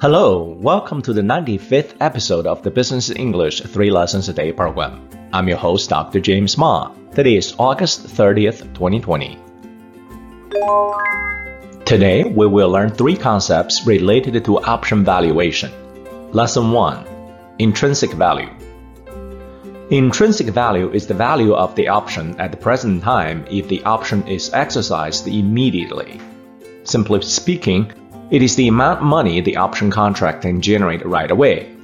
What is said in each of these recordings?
Hello, welcome to the 95th episode of the Business English 3 Lessons a Day program. I'm your host, Dr. James Ma. Today is August 30th, 2020. Today, we will learn three concepts related to option valuation. Lesson 1 Intrinsic Value. Intrinsic value is the value of the option at the present time if the option is exercised immediately. Simply speaking, it is the amount of money the option contract can generate right away.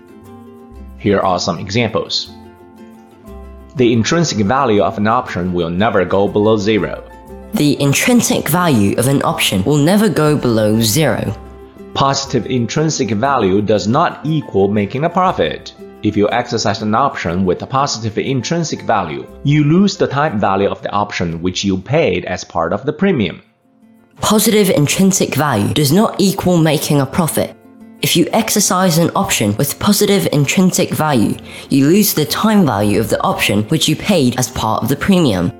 Here are some examples. The intrinsic value of an option will never go below zero. The intrinsic value of an option will never go below zero. Positive intrinsic value does not equal making a profit. If you exercise an option with a positive intrinsic value, you lose the time value of the option which you paid as part of the premium. Positive intrinsic value does not equal making a profit. If you exercise an option with positive intrinsic value, you lose the time value of the option which you paid as part of the premium.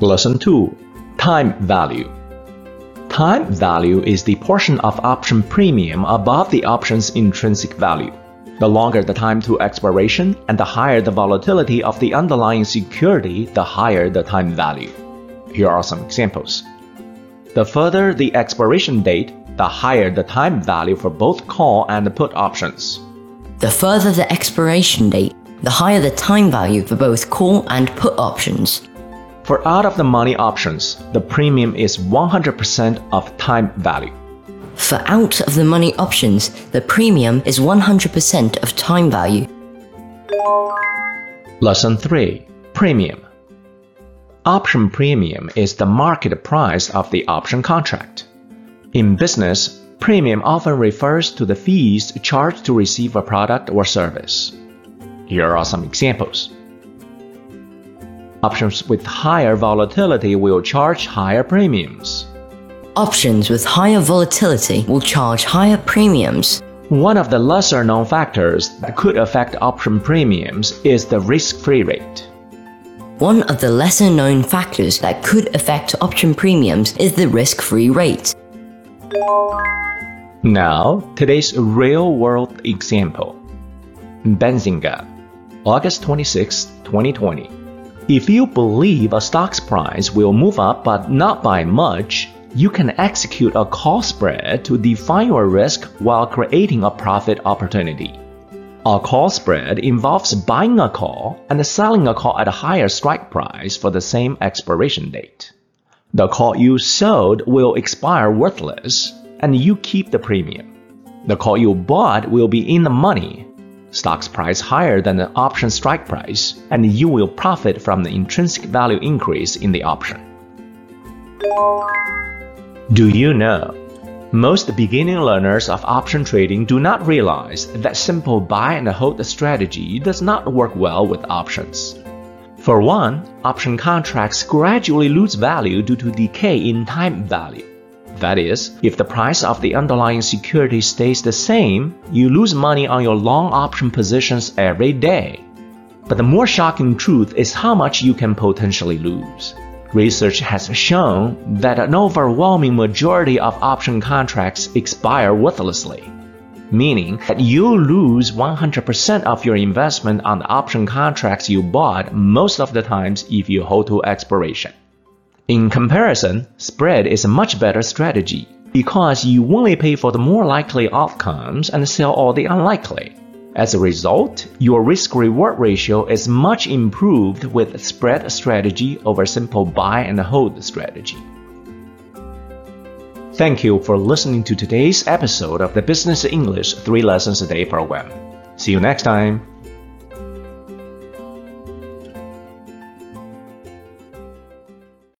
Lesson 2 Time Value Time value is the portion of option premium above the option's intrinsic value. The longer the time to expiration and the higher the volatility of the underlying security, the higher the time value. Here are some examples. The further the expiration date, the higher the time value for both call and put options. The further the expiration date, the higher the time value for both call and put options. For out of the money options, the premium is 100% of time value. For out of the money options, the premium is 100% of time value. Lesson 3 Premium Option premium is the market price of the option contract. In business, premium often refers to the fees charged to receive a product or service. Here are some examples. Options with higher volatility will charge higher premiums. Options with higher volatility will charge higher premiums. One of the lesser known factors that could affect option premiums is the risk free rate. One of the lesser known factors that could affect option premiums is the risk free rate. Now, today's real world example Benzinga, August 26, 2020. If you believe a stock's price will move up but not by much, you can execute a call spread to define your risk while creating a profit opportunity. A call spread involves buying a call and selling a call at a higher strike price for the same expiration date. The call you sold will expire worthless, and you keep the premium. The call you bought will be in the money, stock's price higher than the option strike price, and you will profit from the intrinsic value increase in the option. Do you know most beginning learners of option trading do not realize that simple buy and hold strategy does not work well with options. For one, option contracts gradually lose value due to decay in time value. That is, if the price of the underlying security stays the same, you lose money on your long option positions every day. But the more shocking truth is how much you can potentially lose. Research has shown that an overwhelming majority of option contracts expire worthlessly, meaning that you lose 100% of your investment on the option contracts you bought most of the times if you hold to expiration. In comparison, spread is a much better strategy because you only pay for the more likely outcomes and sell all the unlikely. As a result, your risk reward ratio is much improved with spread strategy over simple buy and hold strategy. Thank you for listening to today's episode of the Business English 3 Lessons a Day program. See you next time.